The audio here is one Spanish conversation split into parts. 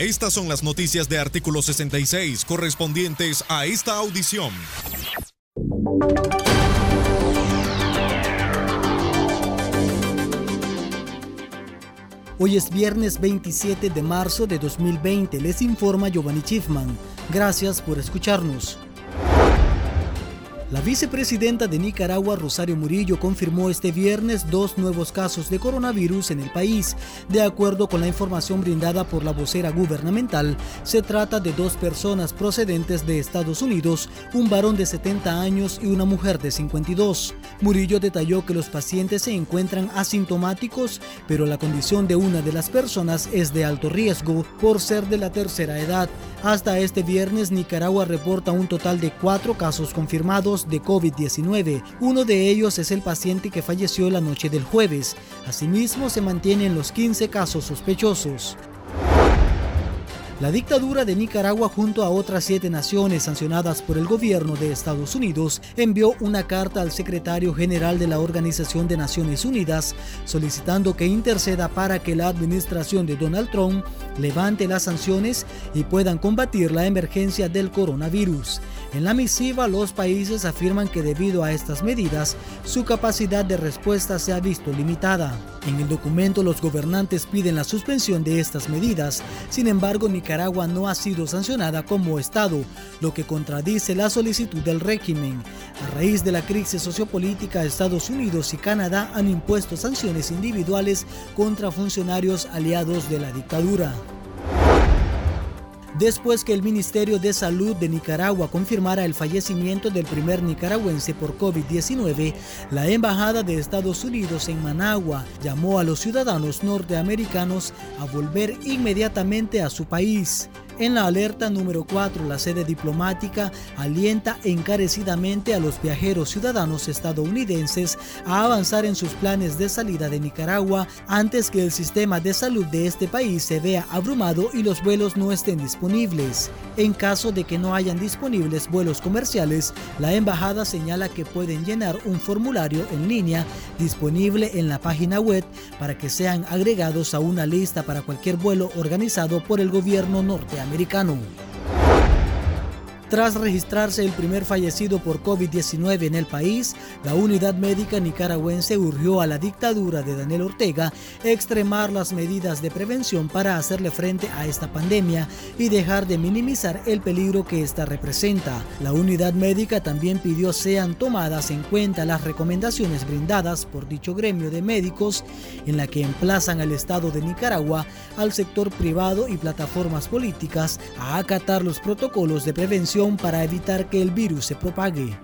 Estas son las noticias de artículo 66 correspondientes a esta audición. Hoy es viernes 27 de marzo de 2020. Les informa Giovanni Schiffman. Gracias por escucharnos. La vicepresidenta de Nicaragua, Rosario Murillo, confirmó este viernes dos nuevos casos de coronavirus en el país. De acuerdo con la información brindada por la vocera gubernamental, se trata de dos personas procedentes de Estados Unidos, un varón de 70 años y una mujer de 52. Murillo detalló que los pacientes se encuentran asintomáticos, pero la condición de una de las personas es de alto riesgo por ser de la tercera edad. Hasta este viernes, Nicaragua reporta un total de cuatro casos confirmados de COVID-19. Uno de ellos es el paciente que falleció la noche del jueves. Asimismo, se mantienen los 15 casos sospechosos. La dictadura de Nicaragua junto a otras siete naciones sancionadas por el gobierno de Estados Unidos envió una carta al secretario general de la Organización de Naciones Unidas solicitando que interceda para que la administración de Donald Trump levante las sanciones y puedan combatir la emergencia del coronavirus. En la misiva, los países afirman que debido a estas medidas, su capacidad de respuesta se ha visto limitada. En el documento, los gobernantes piden la suspensión de estas medidas. Sin embargo, Nicaragua no ha sido sancionada como Estado, lo que contradice la solicitud del régimen. A raíz de la crisis sociopolítica, Estados Unidos y Canadá han impuesto sanciones individuales contra funcionarios aliados de la dictadura después que el Ministerio de Salud de Nicaragua confirmara el fallecimiento del primer nicaragüense por COVID-19, la Embajada de Estados Unidos en Managua llamó a los ciudadanos norteamericanos a volver inmediatamente a su país. En la alerta número 4, la sede diplomática alienta encarecidamente a los viajeros ciudadanos estadounidenses a avanzar en sus planes de salida de Nicaragua antes que el sistema de salud de este país se vea abrumado y los vuelos no estén disponibles. En caso de que no hayan disponibles vuelos comerciales, la embajada señala que pueden llenar un formulario en línea disponible en la página web para que sean agregados a una lista para cualquier vuelo organizado por el gobierno norteamericano americano. Tras registrarse el primer fallecido por COVID-19 en el país, la unidad médica nicaragüense urgió a la dictadura de Daniel Ortega extremar las medidas de prevención para hacerle frente a esta pandemia y dejar de minimizar el peligro que esta representa. La unidad médica también pidió sean tomadas en cuenta las recomendaciones brindadas por dicho gremio de médicos en la que emplazan al Estado de Nicaragua, al sector privado y plataformas políticas a acatar los protocolos de prevención para evitar que el virus se propague.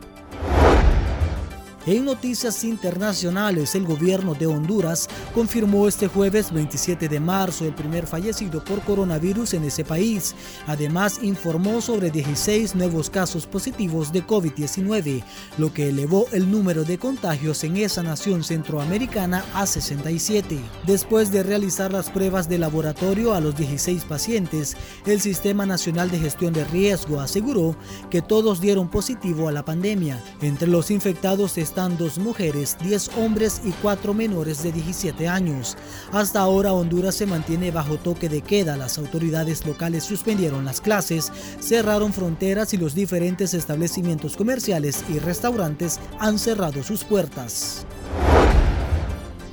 En noticias internacionales, el gobierno de Honduras confirmó este jueves 27 de marzo el primer fallecido por coronavirus en ese país. Además, informó sobre 16 nuevos casos positivos de COVID-19, lo que elevó el número de contagios en esa nación centroamericana a 67. Después de realizar las pruebas de laboratorio a los 16 pacientes, el Sistema Nacional de Gestión de Riesgo aseguró que todos dieron positivo a la pandemia. Entre los infectados están dos mujeres, 10 hombres y 4 menores de 17 años. Hasta ahora Honduras se mantiene bajo toque de queda. Las autoridades locales suspendieron las clases, cerraron fronteras y los diferentes establecimientos comerciales y restaurantes han cerrado sus puertas.